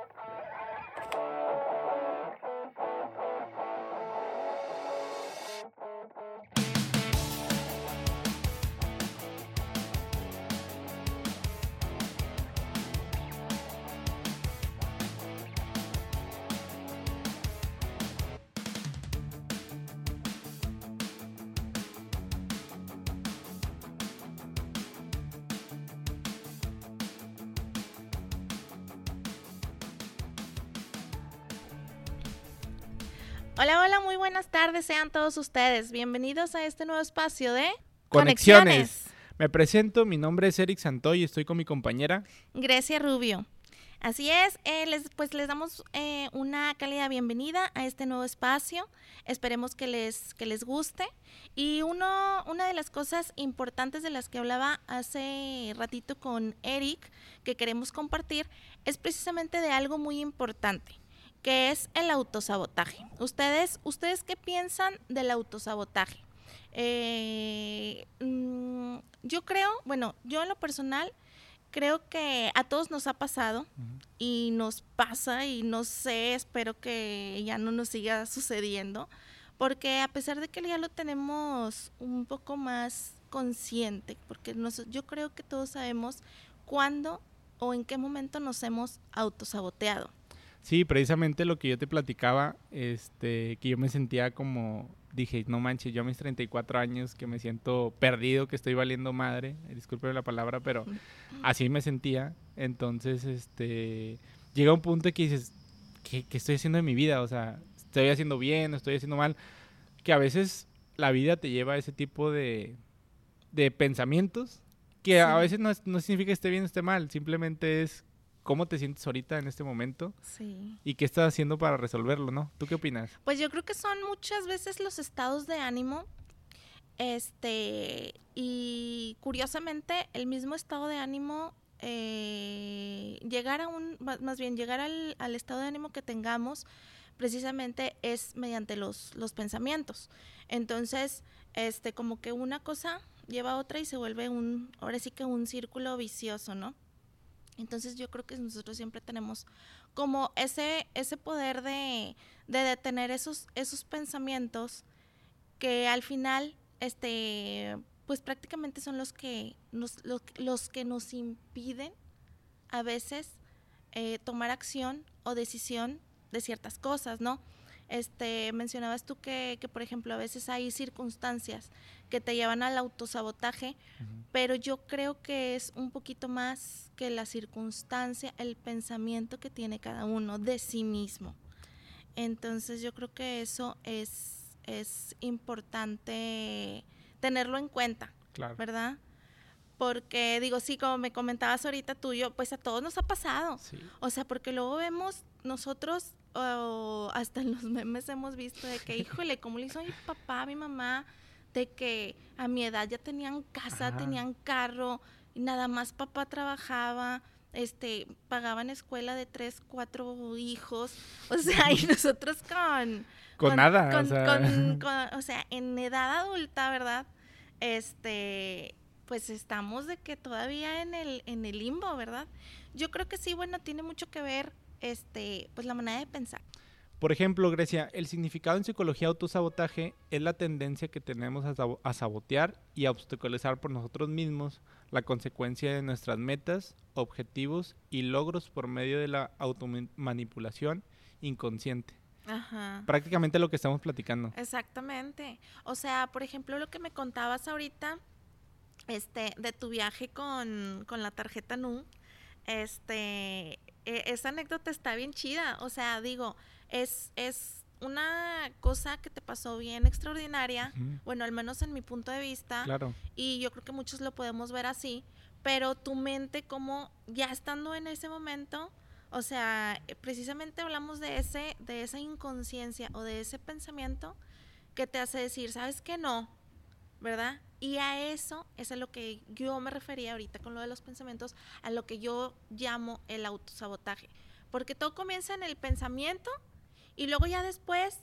Uh-oh. Hola, hola, muy buenas tardes, sean todos ustedes. Bienvenidos a este nuevo espacio de Conexiones. Me presento, mi nombre es Eric Santoy y estoy con mi compañera Grecia Rubio. Así es, eh, les, pues les damos eh, una cálida bienvenida a este nuevo espacio. Esperemos que les, que les guste. Y uno, una de las cosas importantes de las que hablaba hace ratito con Eric, que queremos compartir, es precisamente de algo muy importante que es el autosabotaje. ¿Ustedes, ustedes qué piensan del autosabotaje? Eh, mm, yo creo, bueno, yo en lo personal creo que a todos nos ha pasado y nos pasa y no sé, espero que ya no nos siga sucediendo, porque a pesar de que ya lo tenemos un poco más consciente, porque yo creo que todos sabemos cuándo o en qué momento nos hemos autosaboteado. Sí, precisamente lo que yo te platicaba, este, que yo me sentía como, dije, no manches, yo a mis 34 años que me siento perdido, que estoy valiendo madre, eh, disculpe la palabra, pero así me sentía. Entonces, este, llega un punto que dices, ¿qué, ¿qué, estoy haciendo en mi vida? O sea, estoy haciendo bien, estoy haciendo mal, que a veces la vida te lleva a ese tipo de, de pensamientos, que a veces no, no significa que esté bien o esté mal, simplemente es cómo te sientes ahorita en este momento sí. y qué estás haciendo para resolverlo, ¿no? ¿Tú qué opinas? Pues yo creo que son muchas veces los estados de ánimo, este, y curiosamente el mismo estado de ánimo, eh, llegar a un, más bien llegar al, al, estado de ánimo que tengamos, precisamente es mediante los, los pensamientos. Entonces, este, como que una cosa lleva a otra y se vuelve un, ahora sí que un círculo vicioso, ¿no? Entonces yo creo que nosotros siempre tenemos como ese, ese poder de, de detener esos, esos pensamientos que al final, este, pues prácticamente son los que nos, los, que nos impiden a veces eh, tomar acción o decisión de ciertas cosas, ¿no? Este, mencionabas tú que, que, por ejemplo, a veces hay circunstancias que te llevan al autosabotaje, pero yo creo que es un poquito más que la circunstancia, el pensamiento que tiene cada uno de sí mismo. Entonces yo creo que eso es, es importante tenerlo en cuenta, ¿verdad? Porque digo, sí, como me comentabas ahorita tú, yo, pues a todos nos ha pasado. O sea, porque luego vemos nosotros hasta en los memes hemos visto de que, híjole, ¿cómo le hizo mi papá, mi mamá? De que a mi edad ya tenían casa, tenían carro, y nada más papá trabajaba, este, pagaban escuela de tres, cuatro hijos, o sea, y nosotros con... Con, nada, o, sea. o sea, en edad adulta, ¿verdad? Este, pues estamos de que todavía en el, en el limbo, ¿verdad? Yo creo que sí, bueno, tiene mucho que ver este, pues la manera de pensar. Por ejemplo, Grecia, el significado en psicología autosabotaje es la tendencia que tenemos a, sabotear y a obstaculizar por nosotros mismos la consecuencia de nuestras metas, objetivos y logros por medio de la automanipulación inconsciente. Ajá. Prácticamente lo que estamos platicando. Exactamente. O sea, por ejemplo, lo que me contabas ahorita, este, de tu viaje con, con la tarjeta NU, este, e, esa anécdota está bien chida. O sea, digo, es, es una cosa que te pasó bien extraordinaria, bueno, al menos en mi punto de vista. Claro. Y yo creo que muchos lo podemos ver así, pero tu mente como ya estando en ese momento, o sea, precisamente hablamos de ese de esa inconsciencia o de ese pensamiento que te hace decir, ¿sabes qué no? ¿Verdad? Y a eso es a lo que yo me refería ahorita con lo de los pensamientos, a lo que yo llamo el autosabotaje. Porque todo comienza en el pensamiento y luego ya después,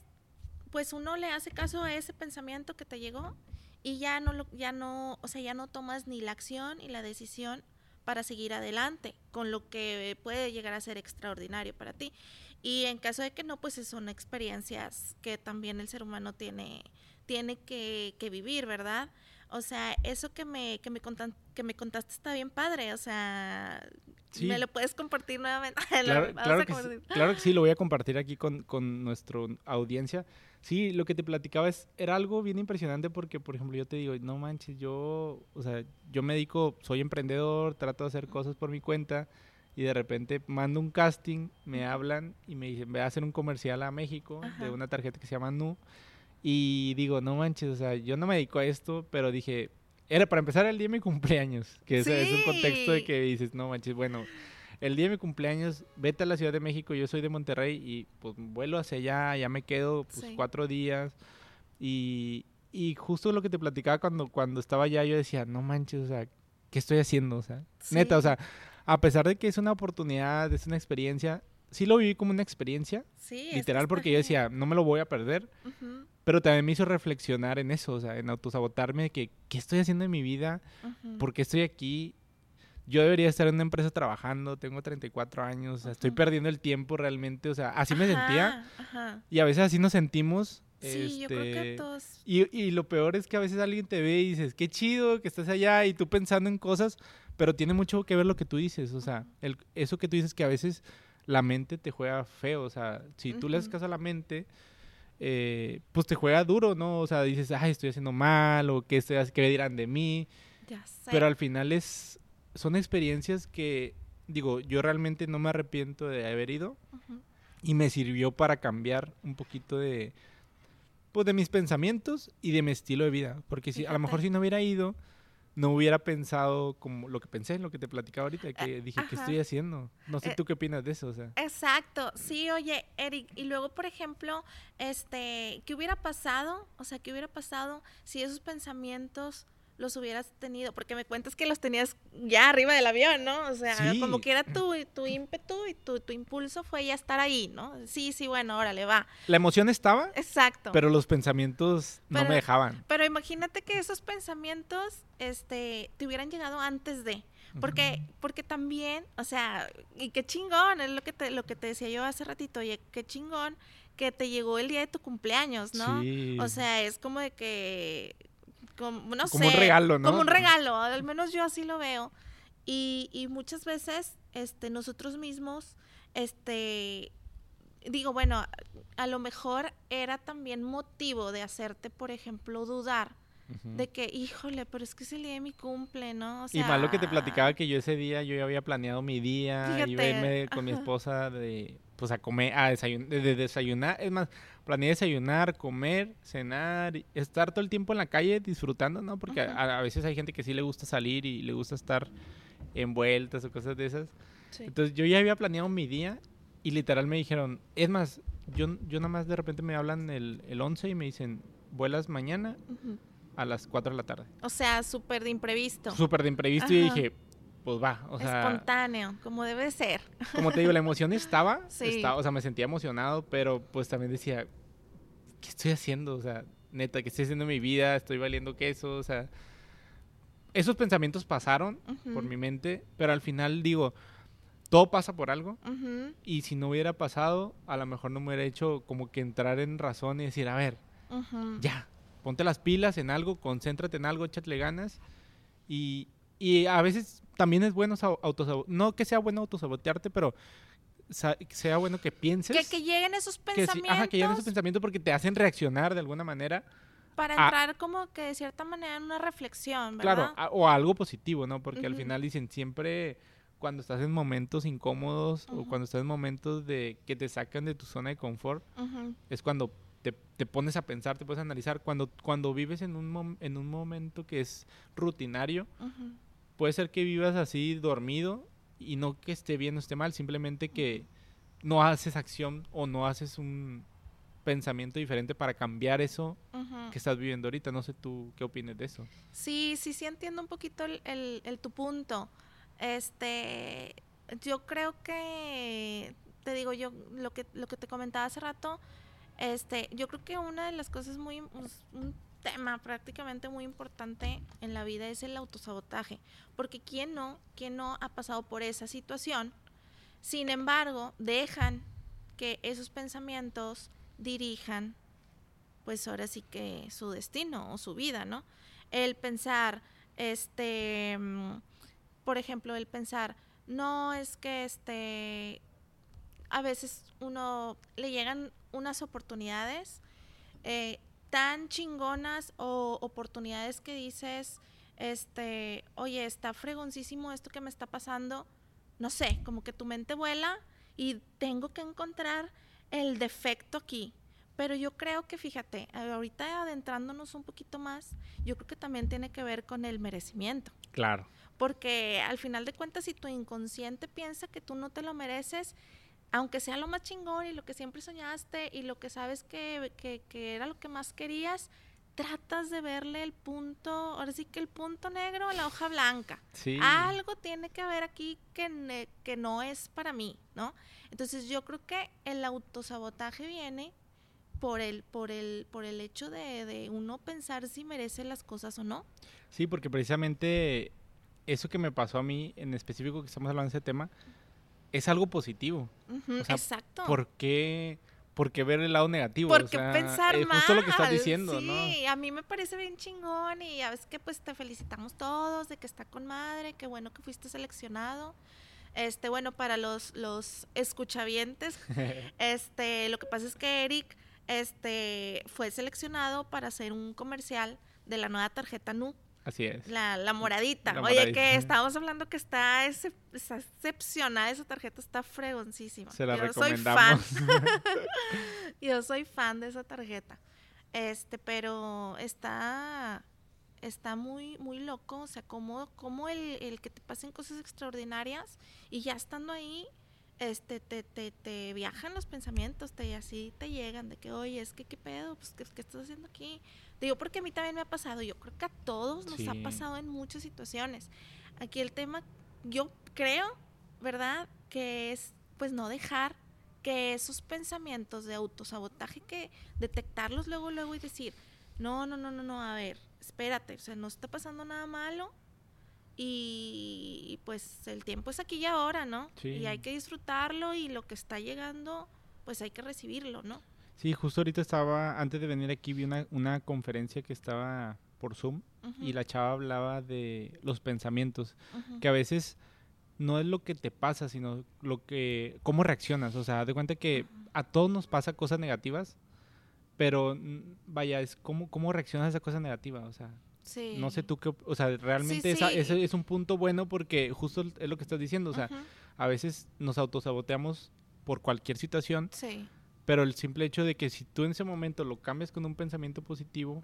pues uno le hace caso a ese pensamiento que te llegó y ya no, ya no, o sea, ya no tomas ni la acción y la decisión para seguir adelante con lo que puede llegar a ser extraordinario para ti. Y en caso de que no, pues son experiencias que también el ser humano tiene, tiene que, vivir, ¿verdad? O sea, eso que me, que me, que me contaste está bien padre, o sea, ¿me lo puedes compartir nuevamente? Claro, que sí, claro, que sí, lo voy a compartir aquí con, con nuestra audiencia. Sí, lo que te platicaba es, era algo bien impresionante porque, por ejemplo, yo te digo, no manches, yo, o sea, yo me dedico, soy emprendedor, trato de hacer cosas por mi cuenta y de repente mando un casting, me hablan y me dicen, voy a hacer un comercial a México de una tarjeta que se llama Nu. Y digo, no manches, o sea, yo no me dedico a esto, pero dije, era para empezar el día de mi cumpleaños, que es un contexto de que dices, no manches, bueno, el día de mi cumpleaños, vete a la Ciudad de México, yo soy de Monterrey y pues vuelo hacia allá, ya me quedo pues cuatro días y, y, justo lo que te platicaba cuando, cuando estaba allá, yo decía, no manches, o sea, ¿qué estoy haciendo? O sea, neta, o sea, a pesar de que es una oportunidad, es una experiencia, sí lo viví como una experiencia, literal, porque yo decía, no me lo voy a perder, pero también me hizo reflexionar en eso, o sea, en autosabotarme de que, ¿qué estoy haciendo en mi vida? ¿Por qué estoy aquí? yo debería estar en una empresa trabajando, tengo 34 años, o sea, estoy perdiendo el tiempo realmente, o sea, así me sentía. Y a veces así nos sentimos. Sí, yo creo que este, todos. Y, y, lo peor es que a veces alguien te ve y dices, qué chido que estás allá y tú pensando en cosas, pero tiene mucho que ver lo que tú dices, o sea, el, eso que tú dices que a veces la mente te juega feo, o sea, si tú le haces caso a la mente, eh, pues te juega duro, ¿no? O sea, dices, ay, estoy haciendo mal, o qué, qué dirán de mí. Ya sé. Pero al final es, son experiencias que, digo, yo realmente no me arrepiento de haber ido y me sirvió para cambiar un poquito de, pues, de mis pensamientos y de mi estilo de vida. Porque si, a lo mejor si no hubiera ido, no hubiera pensado como lo que pensé, lo que te platicaba ahorita, que eh, dije, ¿qué estoy haciendo? No sé eh, tú qué opinas de eso, o sea. Exacto, sí, oye, Eric, y luego, por ejemplo, este, ¿qué hubiera pasado? O sea, ¿qué hubiera pasado si esos pensamientos los hubieras tenido, porque me cuentas que los tenías ya arriba del avión, ¿no? O sea, como que era tu, tu ímpetu y tu, tu, impulso fue ya estar ahí, ¿no? Sí, sí, bueno, órale, va. La emoción estaba. Exacto. Pero los pensamientos no me dejaban. Pero imagínate que esos pensamientos, este, te hubieran llegado antes de. Porque, porque también, o sea, y qué chingón, es lo que te, lo que te decía yo hace ratito, oye, qué chingón que te llegó el día de tu cumpleaños, ¿no? Sí. O sea, es como de que como, no como un regalo, ¿no? Como un regalo, al menos yo así lo veo. Y, y muchas veces este, nosotros mismos, este, digo, bueno, a lo mejor era también motivo de hacerte, por ejemplo, dudar de que, híjole, pero es que es el día de mi cumple, ¿no? y más lo que te platicaba que yo ese día, yo ya había planeado mi día, y verme con mi esposa de, pues a comer, a desayunar, de, desayunar, es más, planeé desayunar, comer, cenar, estar todo el tiempo en la calle disfrutando, ¿no? Porque a, veces hay gente que sí le gusta salir y le gusta estar en vueltas o cosas de esas. Entonces yo ya había planeado mi día y literal me dijeron, es más, yo, yo nada más de repente me hablan el, el 11 y me dicen, vuelas mañana a las 4 de la tarde. O sea, súper de imprevisto. Súper de imprevisto y dije, pues va, o sea... Espontáneo, como debe ser. Como te digo, la emoción estaba, estaba, o sea, me sentía emocionado, pero pues también decía, ¿qué estoy haciendo? O sea, neta, ¿qué estoy haciendo en mi vida? Estoy valiendo queso, o sea... Esos pensamientos pasaron por mi mente, pero al final digo, todo pasa por algo. Y si no hubiera pasado, a lo mejor no me hubiera hecho como que entrar en razón y decir, a ver, ya, ponte las pilas en algo, concéntrate en algo, échate ganas. Y, y a veces también es bueno autosabotearte, no que sea bueno autosabotearte, pero sea bueno que pienses. Que, que lleguen esos pensamientos. Que, ajá, que lleguen esos pensamientos porque te hacen reaccionar de alguna manera. Para entrar como que de cierta manera en una reflexión, ¿verdad? Claro, o algo positivo, ¿no? Porque al final dicen siempre cuando estás en momentos incómodos o cuando estás en momentos de que te sacan de tu zona de confort, es cuando te, te, pones a pensar, te puedes analizar. Cuando, cuando vives en un, en un momento que es rutinario, puede ser que vivas así dormido y no que esté bien o esté mal, simplemente que no haces acción o no haces un pensamiento diferente para cambiar eso que estás viviendo ahorita. No sé tú qué opinas de eso. Sí, sí, sí entiendo un poquito el, el, tu punto. Este, yo creo que, te digo yo, lo que, lo que te comentaba hace rato, este, yo creo que una de las cosas muy, un tema prácticamente muy importante en la vida es el autosabotaje, porque quién no, quién no ha pasado por esa situación, sin embargo, dejan que esos pensamientos dirijan, pues ahora sí que su destino o su vida, ¿no? El pensar, este, mm, por ejemplo, el pensar, no es que este, a veces uno le llegan unas oportunidades eh, tan chingonas o oportunidades que dices, este, oye, está fregoncísimo esto que me está pasando, no sé, como que tu mente vuela y tengo que encontrar el defecto aquí. Pero yo creo que, fíjate, ahorita adentrándonos un poquito más, yo creo que también tiene que ver con el merecimiento. Claro. Porque al final de cuentas, si tu inconsciente piensa que tú no te lo mereces, aunque sea lo más chingón y lo que siempre soñaste y lo que sabes que, que era lo que más querías, tratas de verle el punto, ahora sí que el punto negro a la hoja blanca. Algo tiene que haber aquí que, que no es para mí, ¿no? Entonces yo creo que el autosabotaje viene por el, por el, por el hecho de, de uno pensar si merece las cosas o no. Sí, porque precisamente eso que me pasó a mí, en específico que estamos hablando de ese tema, es algo positivo. exacto. ¿Por qué? porque ver el lado negativo. Porque pensar es justo lo que estás diciendo, sí, ¿no? Sí, a mí me parece bien chingón y a veces que pues te felicitamos todos de que está con madre, qué bueno que fuiste seleccionado. Este, bueno, para los, los escuchavientes, este, lo que pasa es que Eric este, fue seleccionado para hacer un comercial de la nueva tarjeta NU. Así es. La, la moradita. Oye, que estábamos hablando que está, excepcional, esa tarjeta está fregoncísima. Se la Yo recomendamos. Soy fan. Yo soy fan de esa tarjeta. Este, pero está está muy muy loco, o sea, como, como el, el que te pasen cosas extraordinarias y ya estando ahí, este, te, te, te viajan los pensamientos, te así te llegan de que, oye, es que qué pedo, pues, ¿qué, qué estás haciendo aquí? Digo, porque a mí también me ha pasado, yo creo que a todos nos ha pasado en muchas situaciones. Aquí el tema, yo creo, ¿verdad? Que es, pues, no dejar que esos pensamientos de autosabotaje, que detectarlos luego, luego y decir, no, no, no, no, no, a ver, espérate, o sea, no está pasando nada malo, y pues el tiempo es aquí y ahora, ¿no? Y hay que disfrutarlo y lo que está llegando, pues hay que recibirlo, ¿no? Sí, justo ahorita estaba, antes de venir aquí, vi una, una conferencia que estaba por Zoom y la chava hablaba de los pensamientos, que a veces no es lo que te pasa, sino lo que, cómo reaccionas. O sea, de cuenta que a todos nos pasa cosas negativas, pero vaya, es cómo, cómo reaccionas a esa cosa negativa. O sea, no sé tú qué, o sea, realmente ese es un punto bueno porque justo es lo que estás diciendo, o sea, a veces nos autosaboteamos por cualquier situación. Pero el simple hecho de que si tú en ese momento lo cambias con un pensamiento positivo,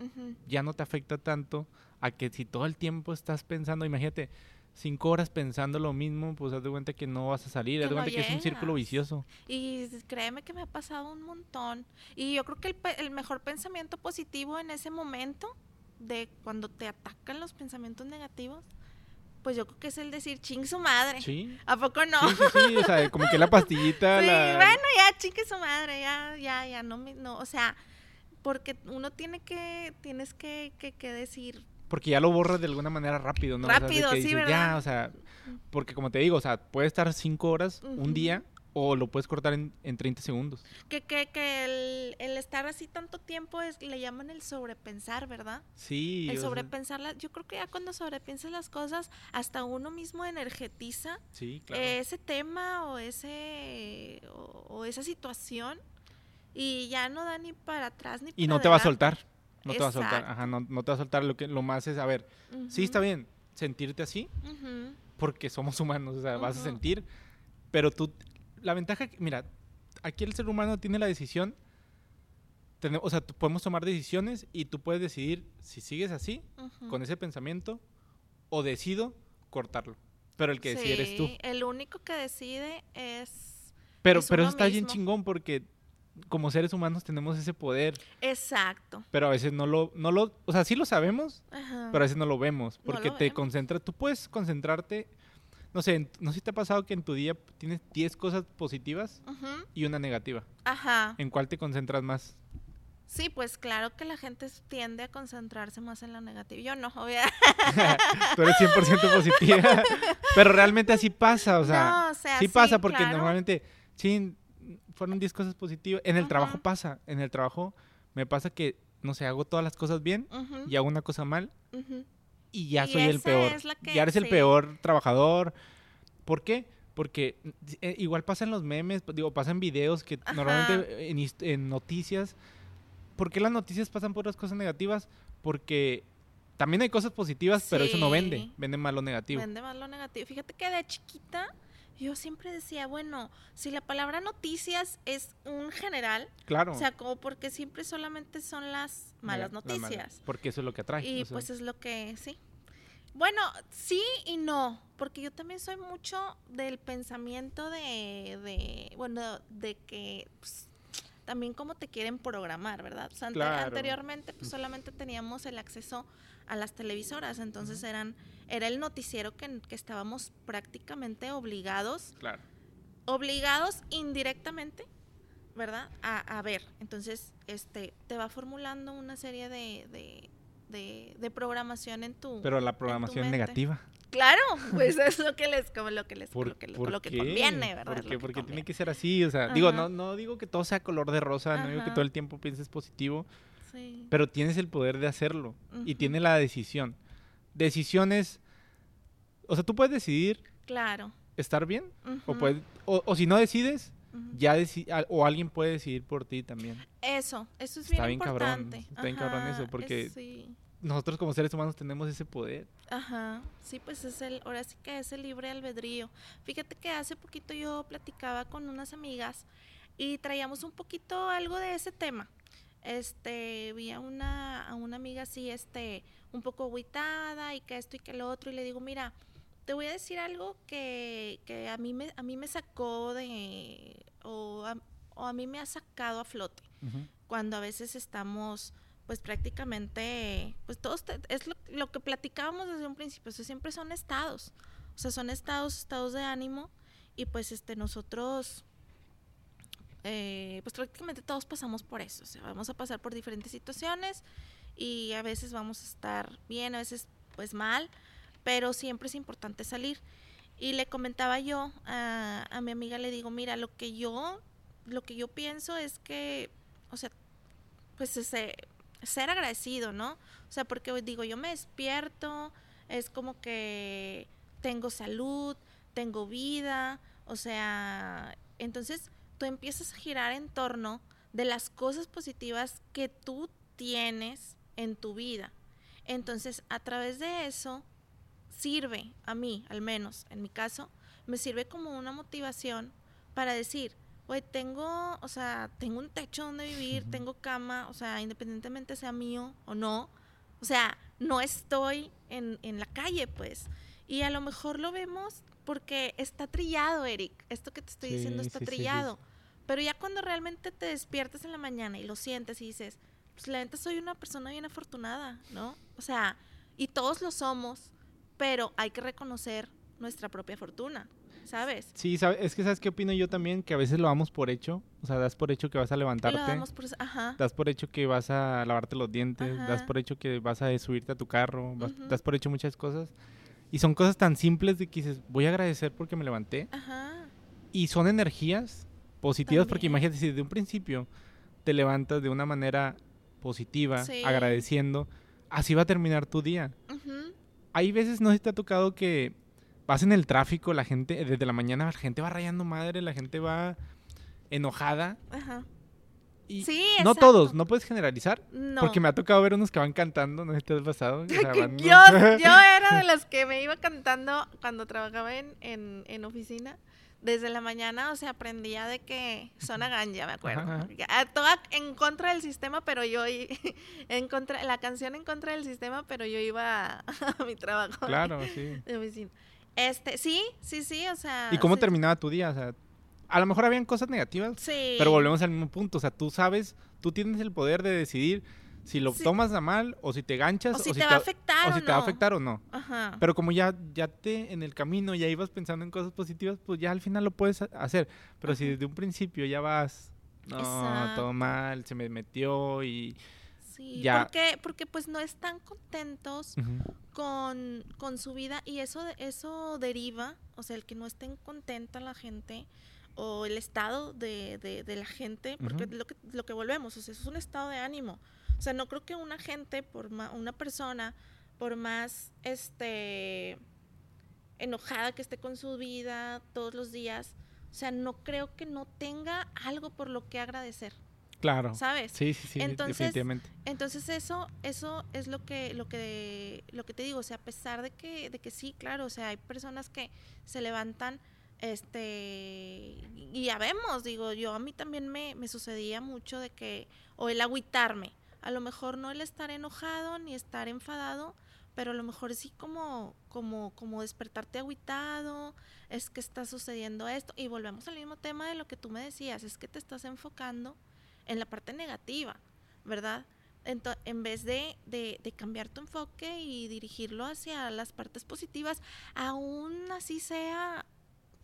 ya no te afecta tanto a que si todo el tiempo estás pensando, imagínate, cinco horas pensando lo mismo, pues haz de cuenta que no vas a salir, haz de cuenta que es un círculo vicioso. Y créeme que me ha pasado un montón. Y yo creo que el, el mejor pensamiento positivo en ese momento de cuando te atacan los pensamientos negativos, pues yo creo que es el decir ching su madre. Sí. ¿A poco no? Sí, sí, sí, o sea, como que la pastillita. sí, la... bueno, ya chingue su madre, ya, ya, ya, no, no, o sea, porque uno tiene que, tienes que, que, que decir. Porque ya lo borras de alguna manera rápido, ¿no? Rápido, sí, ¿verdad? Ya, o sea, porque como te digo, o sea, puede estar cinco horas, un día, o lo puedes cortar en, en 30 segundos. Que, que, que el, el, estar así tanto tiempo es, le llaman el sobrepensar, ¿verdad? Sí. El sobrepensar, yo creo que ya cuando sobrepiensas las cosas, hasta uno mismo energetiza sí, claro. ese tema o, ese, o, esa situación y ya no da ni para atrás ni para Y no te va a soltar. No te va a soltar, ajá, no, no, te va a soltar. Lo, que, lo más es, a ver, sí está bien sentirte así, porque somos humanos, o sea, vas a sentir, pero tú la ventaja, mira, aquí el ser humano tiene la decisión, o sea, podemos tomar decisiones y tú puedes decidir si sigues así, con ese pensamiento, o decido cortarlo. Pero el que decide eres tú. El único que decide es. Pero, pero eso está bien chingón porque como seres humanos tenemos ese poder. Exacto. Pero a veces no lo, no lo, o sea, sí lo sabemos, pero a veces no lo vemos, porque te concentra, tú puedes concentrarte no sé, no sé si te ha pasado que en tu día tienes 10 cosas positivas y una negativa. Ajá. ¿En cuál te concentras más? Sí, pues claro que la gente tiende a concentrarse más en lo negativo. Yo no, obviamente. Tú eres 100% positiva. Pero realmente así pasa, o sea. No, o sea, sí sí, pasa porque claro. normalmente, sí, fueron 10 cosas positivas. En el trabajo pasa. En el trabajo me pasa que, no sé, hago todas las cosas bien y hago una cosa mal ujú. Y ya Y soy el peor. ya eres el sí. peor trabajador. ¿Por qué? Porque eh, igual pasan los memes, digo, pasan videos que Ajá. normalmente en, hist- en noticias. ¿Por qué las noticias pasan por las cosas negativas? Porque también hay cosas positivas, pero eso no vende. Sí. Vende más lo negativo. Vende más lo negativo. Fíjate que de chiquita yo siempre decía, bueno, si la palabra noticias es un general, Claro. o sea, como porque siempre solamente son las malas noticias. porque eso es lo que atrae. Y o sea, pues es lo que, sí. Bueno, sí y no, porque yo también soy mucho del pensamiento de, de bueno, de que pues, también como te quieren programar, ¿verdad? O sea, ante- Claro. anteriormente pues solamente teníamos el acceso a las televisoras, entonces eran era el noticiero que, que estábamos prácticamente obligados Claro. obligados indirectamente, ¿verdad? A, a ver. Entonces, este, te va formulando una serie de, de, de- de programación en tu. Pero la programación negativa. Claro, pues es lo que les, como lo que les, ¿Por, lo que, por lo que conviene, ¿verdad? ¿Por Es qué? lo que Porque tiene que ser así. O sea, digo, no, no digo que todo sea color de rosa, no digo que todo el tiempo pienses positivo, Sí. pero tienes el poder de hacerlo y tienes la decisión. Decisiones, o sea, tú puedes decidir Claro. estar bien o, puedes, o, o si no decides, ya deci- o alguien puede decidir por ti también. Eso, eso es Está bien bien cabrón, importante. está bien cabrón eso, porque- es- sí. Nosotros como seres humanos tenemos ese poder. Ajá, sí, pues es el, ahora sí que es el libre albedrío. Fíjate que hace poquito yo platicaba con unas amigas y traíamos un poquito algo de ese tema. Este, vi a una, a una amiga así, este, un poco agüitada y que esto y que lo otro, y le digo, mira, te voy a decir algo que, que a mí me, a mí me sacó de, o a, o a mí me ha sacado a flote cuando a veces estamos pues prácticamente pues todos te- es lo, lo que platicábamos desde un principio o sea, siempre son estados o sea son estados estados de ánimo y pues este nosotros eh, pues prácticamente todos pasamos por eso o sea vamos a pasar por diferentes situaciones y a veces vamos a estar bien a veces pues mal pero siempre es importante salir y le comentaba yo a, a mi amiga le digo mira lo que yo lo que yo pienso es que o sea pues ese, ser agradecido, ¿no? O sea, porque digo, yo me despierto, es como que tengo salud, tengo vida, o sea, entonces tú empiezas a girar en torno de las cosas positivas que tú tienes en tu vida. Entonces, a través de eso, sirve, a mí al menos, en mi caso, me sirve como una motivación para decir, Güey, tengo, o sea, tengo un techo donde vivir, tengo cama, o sea, independientemente sea mío o no. O sea, no estoy en, en la calle, pues. Y a lo mejor lo vemos porque está trillado, Eric. Esto que te estoy diciendo Sí, está sí, sí, sí. trillado. Pero ya cuando realmente te despiertas en la mañana y lo sientes y dices, pues la neta soy una persona bien afortunada, ¿no? O sea, y todos lo somos, pero hay que reconocer nuestra propia fortuna, ¿sabes? Sí, sabe- es que sabes qué opino yo también, que a veces lo damos por hecho, o sea, das por hecho que vas a Y lo levantarte, damos por Ajá. das por hecho que vas a lavarte los dientes, das Ajá. por hecho que vas a subirte a tu carro, vas- Ujú. das por hecho muchas cosas. Y son cosas tan simples de que dices, voy a agradecer porque me levanté. Ajá. Y son energías positivas porque imagínate si desde un principio te levantas de una manera positiva, Sí. agradeciendo, así va a terminar tu día. Hay veces, no sé si te ha tocado que vas en el tráfico, la gente, desde la mañana la gente va rayando madre, la gente va enojada. Ajá. Y Sí, no exacto. todos, no puedes generalizar. No. Porque me ha tocado ver unos que van cantando, no sé si te has pasado. o sea, Que van- yo, yo era de las que me iba cantando cuando trabajaba en, en, en oficina. Desde la mañana, o sea, aprendía de que zona ganja, me acuerdo. Ajá. Toda en contra del sistema, pero yo en contra, la canción en contra del sistema, pero yo iba a, a mi trabajo Claro, sí. de oficina. Este, sí, sí, sí, o sea. ¿Y cómo sí, terminaba tu día? O sea, a lo mejor habían cosas negativas, Sí. pero volvemos al mismo punto. O sea, tú sabes, tú tienes el poder de decidir si lo Sí. tomas a mal o si te ganchas O si te va a afectar o o si te va a no. afectar o no. Ajá. Pero como ya, ya te en el camino ya ibas pensando en cosas positivas, pues ya al final lo puedes ha- hacer. Pero si desde un principio ya vas no, todo mal, se me metió y Sí, porque, porque pues no están contentos con, con, su vida y eso, eso deriva, o sea, el que no estén contenta la gente o el estado de, de, la gente, porque lo, que, lo que volvemos, o sea, eso es un estado de ánimo. O sea, no creo que una gente, por una persona, por más este enojada que esté con su vida todos los días, o sea, no creo que no tenga algo por lo que agradecer. Claro. ¿Sabes? Sí, sí, sí, entonces, definitivamente. Entonces eso, eso es lo que, lo que, lo que te digo, o sea, a pesar de que, de que sí, claro, o sea, hay personas que se levantan, este, y ya vemos, digo, yo a mí también me, me sucedía mucho de que, o el agüitarme, a lo mejor no el estar enojado ni estar enfadado, pero a lo mejor sí como, como, como despertarte agüitado, es que está sucediendo esto, y volvemos al mismo tema de lo que tú me decías, es que te estás enfocando en la parte negativa, ¿verdad? en vez de, de, cambiar tu enfoque y dirigirlo hacia las partes positivas, aún así sea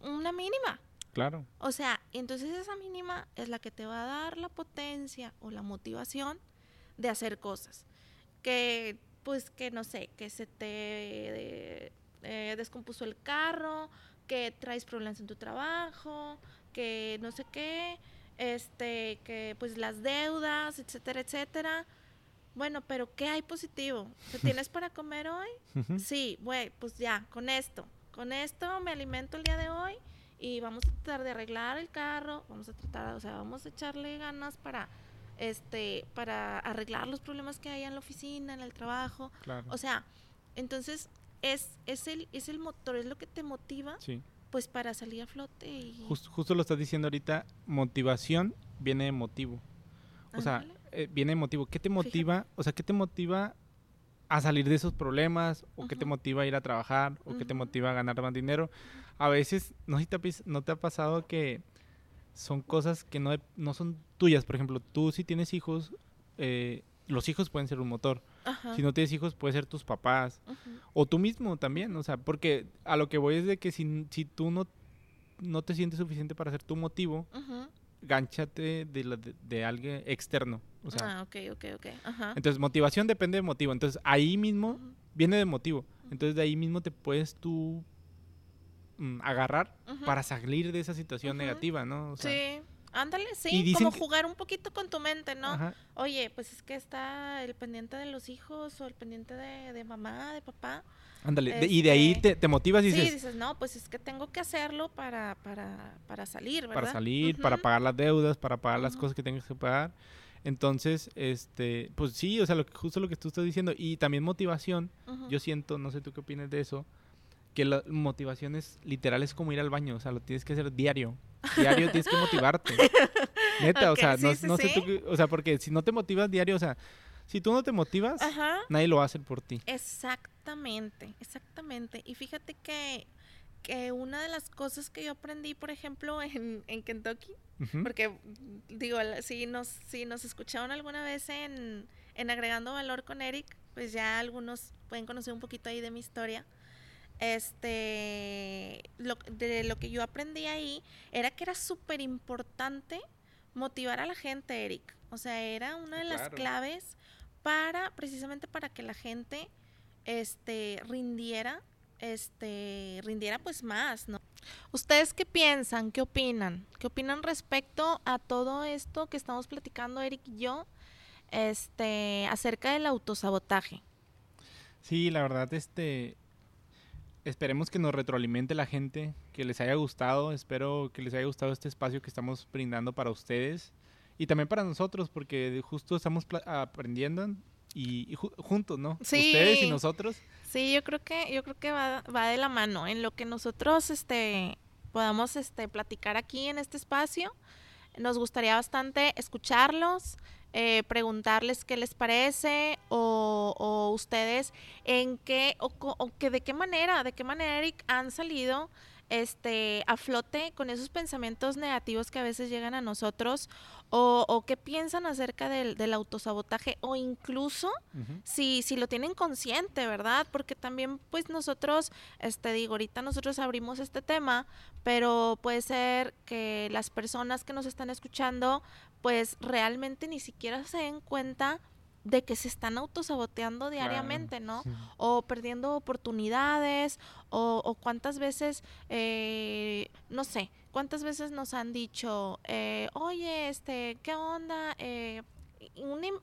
una mínima. Claro. O sea, entonces esa mínima es la que te va a dar la potencia o la motivación de hacer cosas. Que, pues, que no sé, que se te eh, descompuso el carro, que traes problemas en tu trabajo, que no sé qué, este, que pues las deudas, etcétera, etcétera. Bueno, pero ¿qué hay positivo? ¿Tienes para comer hoy? Sí, güey, pues ya, con esto. Con esto me alimento el día de hoy y vamos a tratar de arreglar el carro, vamos a tratar, o sea, vamos a echarle ganas para este para arreglar los problemas que hay en la oficina, en el trabajo. O sea, entonces es es el es el motor, es lo que te motiva. Sí pues para salir a flote. Y... justo lo estás diciendo ahorita, motivación viene de motivo. O sea, eh, viene de motivo. ¿Qué te motiva? O sea, ¿qué te motiva a salir de esos problemas? ¿O qué te motiva a ir a trabajar? ¿O qué te motiva a ganar más dinero? A veces, no, te, no te ha pasado que son cosas que no, no son tuyas. Por ejemplo, tú si tienes hijos, eh, los hijos pueden ser un motor. Si no tienes hijos, puede ser tus papás. O tú mismo también. O sea, porque a lo que voy es de que si, si tú no, no te sientes suficiente para ser tu motivo, gánchate de, de, alguien externo. O sea, ah, ok, ok, ok. Entonces, motivación depende de motivo. Entonces, ahí mismo viene de motivo. Entonces, de ahí mismo te puedes tú mm, agarrar para salir de esa situación negativa, ¿no? sí. Ándale, sí, como jugar un poquito con tu mente, ¿no? Oye, pues es que está el pendiente de los hijos o el pendiente de, mamá, de papá. Ándale, y de ahí este te, motivas y dices... Sí, dices, no, pues es que tengo que hacerlo para, para, para salir, ¿verdad? Para salir, para pagar las deudas, para pagar las cosas que tengas que pagar. Entonces, este, pues sí, o sea, lo justo lo que tú estás diciendo. Y también motivación, yo siento, no sé tú qué opinas de eso, que la motivación es literal, es como ir al baño, o sea, lo tienes que hacer diario. Diario tienes que motivarte. Neta, o sea, no, sé tú, o sea, porque si no te motivas diario, o sea, si tú no te motivas, nadie lo va a hacer por ti. Exactamente, exactamente. Y fíjate que, que una de las cosas que yo aprendí, por ejemplo, en, en Kentucky, porque digo, si nos, si nos escucharon alguna vez en, en Agregando Valor con Eric, pues ya algunos pueden conocer un poquito ahí de mi historia este, lo, de lo que yo aprendí ahí era que era súper importante motivar a la gente, Eric. O sea, era una de las claves para, precisamente para que la gente, este, rindiera, este, rindiera pues más, ¿no? ¿Ustedes qué piensan? ¿Qué opinan? ¿Qué opinan respecto a todo esto que estamos platicando, Eric y yo, este, acerca del autosabotaje? Sí, la verdad, este, esperemos que nos retroalimente la gente, que les haya gustado, espero que les haya gustado este espacio que estamos brindando para ustedes y también para nosotros, porque justo estamos aprendiendo y, juntos, ¿no? Ustedes y nosotros. Sí, yo creo que yo creo que va, va de la mano en lo que nosotros este podamos este platicar aquí en este espacio. Nos gustaría bastante escucharlos, eh, preguntarles qué les parece o, ustedes en qué o, que de qué manera, de qué manera Eric han salido este, a flote con esos pensamientos negativos que a veces llegan a nosotros o, o qué piensan acerca del, del autosabotaje o incluso si, si lo tienen consciente, ¿verdad? Porque también pues nosotros, este digo, ahorita nosotros abrimos este tema, pero puede ser que las personas que nos están escuchando pues realmente ni siquiera se den cuenta de que se están autosaboteando diariamente, ¿no? O perdiendo oportunidades, o, cuántas veces, eh, no sé, cuántas veces nos han dicho, eh, oye, este, ¿qué onda? Eh,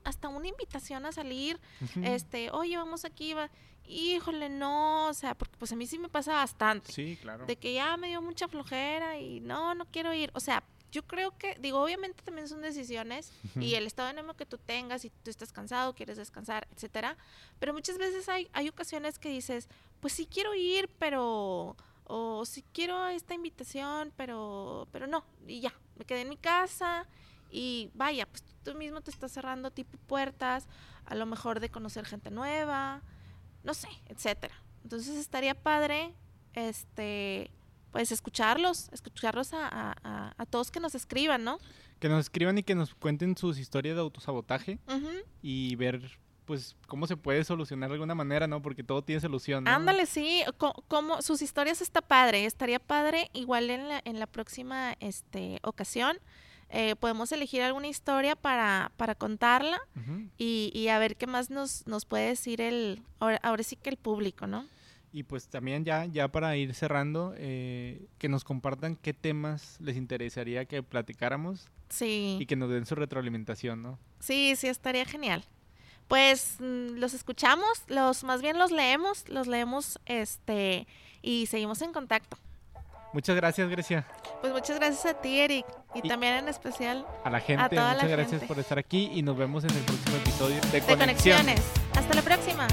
hasta una invitación a salir, este, oye, vamos aquí, va. híjole, no, o sea, porque pues a mí sí me pasa bastante. Sí, claro. De que ya me dio mucha flojera y no, no quiero ir, o sea, yo creo que, digo, obviamente también son decisiones y el estado de ánimo que tú tengas, si tú estás cansado, quieres descansar, etcétera. Pero muchas veces hay, hay ocasiones que dices, pues sí quiero ir, pero, o sí quiero esta invitación, pero, pero no, y ya, me quedé en mi casa y vaya, pues tú mismo te estás cerrando tipo puertas, a lo mejor de conocer gente nueva, no sé, etcétera. Entonces estaría padre, este, pues escucharlos, escucharlos a, a, todos que nos escriban, ¿no? Que nos escriban y que nos cuenten sus historias de autosabotaje y ver pues cómo se puede solucionar de alguna manera, ¿no? Porque todo tiene solución. ¿no? Ándale, sí, como sus historias está padre, estaría padre igual en la, en la próxima este, ocasión. Eh, podemos elegir alguna historia para, para contarla y, y, a ver qué más nos, nos puede decir el, ahora sí que el público, ¿no? Y pues también ya, ya para ir cerrando, eh, que nos compartan qué temas les interesaría que platicáramos. Sí. Y que nos den su retroalimentación, ¿no? Sí, sí, estaría genial. Pues mm, los escuchamos, los más bien los leemos, los leemos este y seguimos en contacto. Muchas gracias, Grecia. Pues muchas gracias a ti, Eric. Y, también en especial a la gente. muchas gracias por estar aquí y nos vemos en el próximo episodio de, de Conexiones. Hasta la próxima.